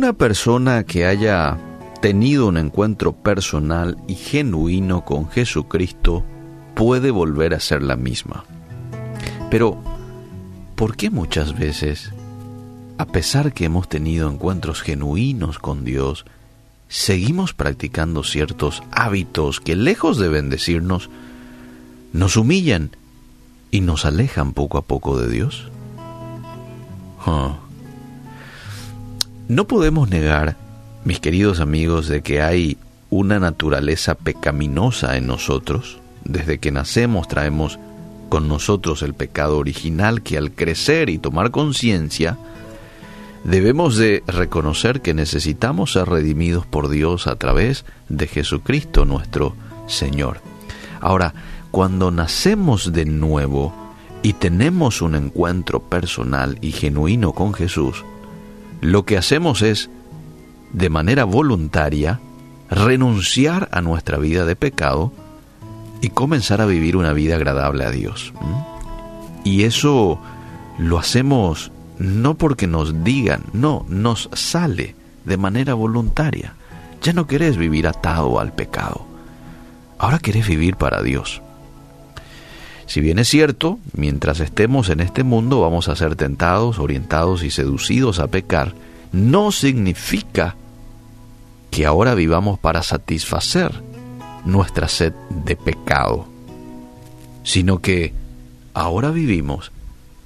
Ninguna persona que haya tenido un encuentro personal y genuino con Jesucristo puede volver a ser la misma. Pero, ¿por qué muchas veces, a pesar que hemos tenido encuentros genuinos con Dios, seguimos practicando ciertos hábitos que lejos de bendecirnos, nos humillan y nos alejan poco a poco de Dios? No podemos negar, mis queridos amigos, de que hay una naturaleza pecaminosa en nosotros. Desde que nacemos traemos con nosotros el pecado original que al crecer y tomar conciencia, debemos de reconocer que necesitamos ser redimidos por Dios a través de Jesucristo nuestro Señor. Ahora, cuando nacemos de nuevo y tenemos un encuentro personal y genuino con Jesús, lo que hacemos es, de manera voluntaria, renunciar a nuestra vida de pecado y comenzar a vivir una vida agradable a Dios. Y eso lo hacemos no porque nos digan, no, nos sale de manera voluntaria. Ya no querés vivir atado al pecado. Ahora querés vivir para Dios. Si bien es cierto, mientras estemos en este mundo vamos a ser tentados, orientados y seducidos a pecar, no significa que ahora vivamos para satisfacer nuestra sed de pecado, sino que ahora vivimos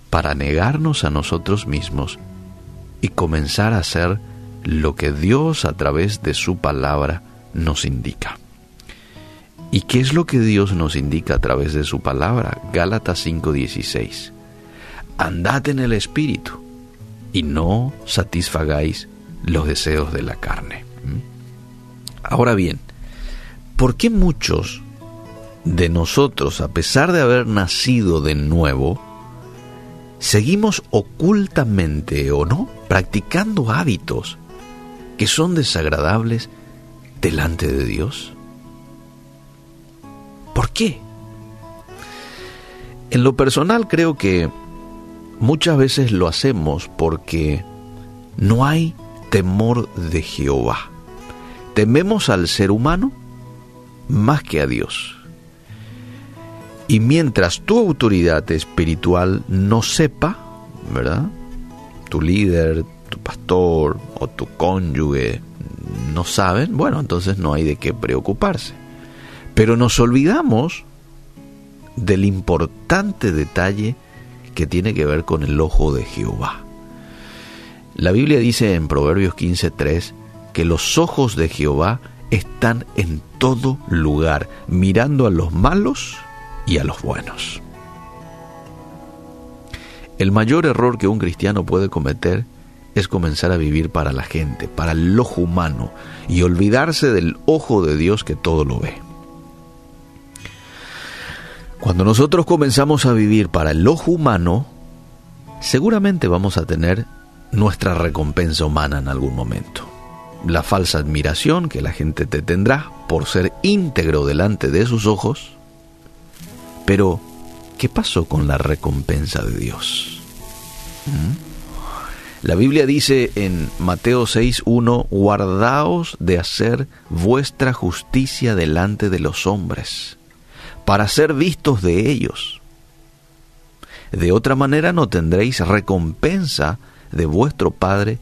para negarnos a nosotros mismos y comenzar a hacer lo que Dios a través de su palabra nos indica. ¿Y qué es lo que Dios nos indica a través de su palabra? Gálatas 5:16. Andad en el Espíritu y no satisfagáis los deseos de la carne. ¿Mm? Ahora bien, ¿por qué muchos de nosotros, a pesar de haber nacido de nuevo, seguimos ocultamente o no practicando hábitos que son desagradables delante de Dios? ¿Por qué? En lo personal creo que muchas veces lo hacemos porque no hay temor de Jehová. Tememos al ser humano más que a Dios. Y mientras tu autoridad espiritual no sepa, ¿verdad? Tu líder, tu pastor o tu cónyuge no saben, bueno, entonces no hay de qué preocuparse. Pero nos olvidamos del importante detalle que tiene que ver con el ojo de Jehová. La Biblia dice en Proverbios 15:3 que los ojos de Jehová están en todo lugar, mirando a los malos y a los buenos. El mayor error que un cristiano puede cometer es comenzar a vivir para la gente, para el ojo humano, y olvidarse del ojo de Dios que todo lo ve. Cuando nosotros comenzamos a vivir para el ojo humano, seguramente vamos a tener nuestra recompensa humana en algún momento. La falsa admiración que la gente te tendrá por ser íntegro delante de sus ojos. Pero, ¿qué pasó con la recompensa de Dios? ¿Mm? La Biblia dice en Mateo 6.1, guardaos de hacer vuestra justicia delante de los hombres para ser vistos de ellos. De otra manera no tendréis recompensa de vuestro Padre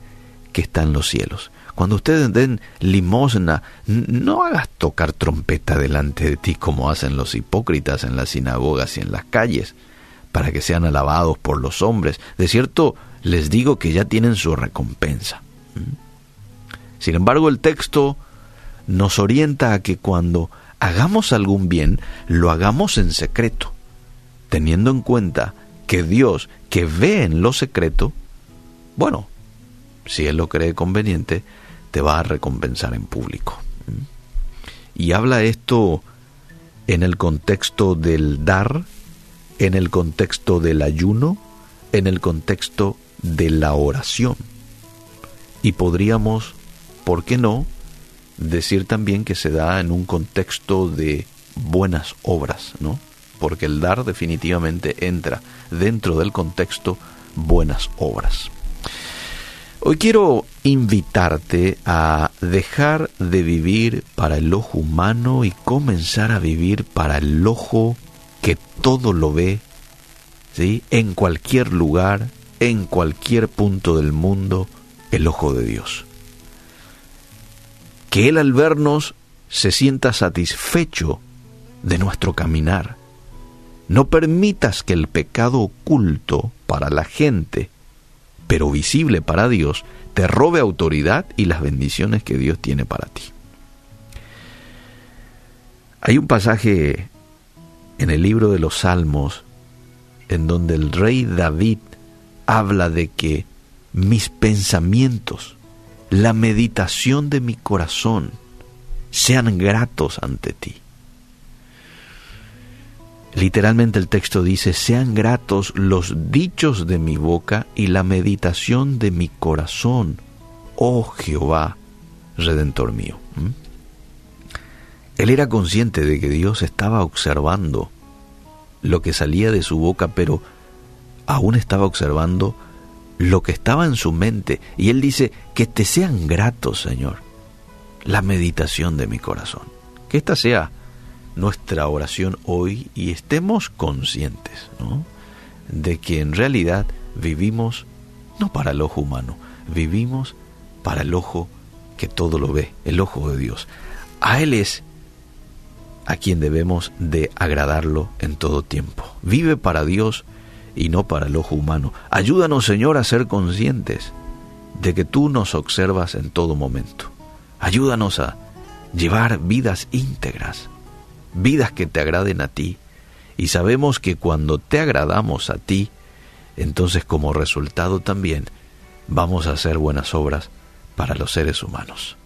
que está en los cielos. Cuando ustedes den limosna, no hagas tocar trompeta delante de ti como hacen los hipócritas en las sinagogas y en las calles, para que sean alabados por los hombres. De cierto, les digo que ya tienen su recompensa. ¿Mm? Sin embargo, el texto nos orienta a que cuando hagamos algún bien, lo hagamos en secreto, teniendo en cuenta que Dios, que ve en lo secreto, bueno, si Él lo cree conveniente, te va a recompensar en público. Y habla esto en el contexto del dar, en el contexto del ayuno, en el contexto de la oración. Y podríamos, ¿por qué no?, decir también que se da en un contexto de buenas obras, ¿no? Porque el dar definitivamente entra dentro del contexto buenas obras. Hoy quiero invitarte a dejar de vivir para el ojo humano y comenzar a vivir para el ojo que todo lo ve, ¿sí? en cualquier lugar, en cualquier punto del mundo, el ojo de Dios. Que Él al vernos se sienta satisfecho de nuestro caminar. No permitas que el pecado oculto para la gente, pero visible para Dios, te robe autoridad y las bendiciones que Dios tiene para ti. Hay un pasaje en el libro de los Salmos en donde el rey David habla de que mis pensamientos, la meditación de mi corazón, sean gratos ante ti. Literalmente el texto dice, sean gratos los dichos de mi boca y la meditación de mi corazón, oh Jehová, redentor mío. ¿Mm? Él era consciente de que Dios estaba observando lo que salía de su boca, pero aún estaba observando lo que estaba en su mente. Y él dice, que te sean gratos, Señor, la meditación de mi corazón. Que esta sea nuestra oración hoy y estemos conscientes de que en realidad vivimos no para el ojo humano, vivimos para el ojo que todo lo ve, el ojo de Dios. A Él es a quien debemos de agradarlo en todo tiempo. Vive para Dios y no para el ojo humano. Ayúdanos, Señor, a ser conscientes de que tú nos observas en todo momento. Ayúdanos a llevar vidas íntegras, vidas que te agraden a ti. Y sabemos que cuando te agradamos a ti, entonces como resultado también vamos a hacer buenas obras para los seres humanos.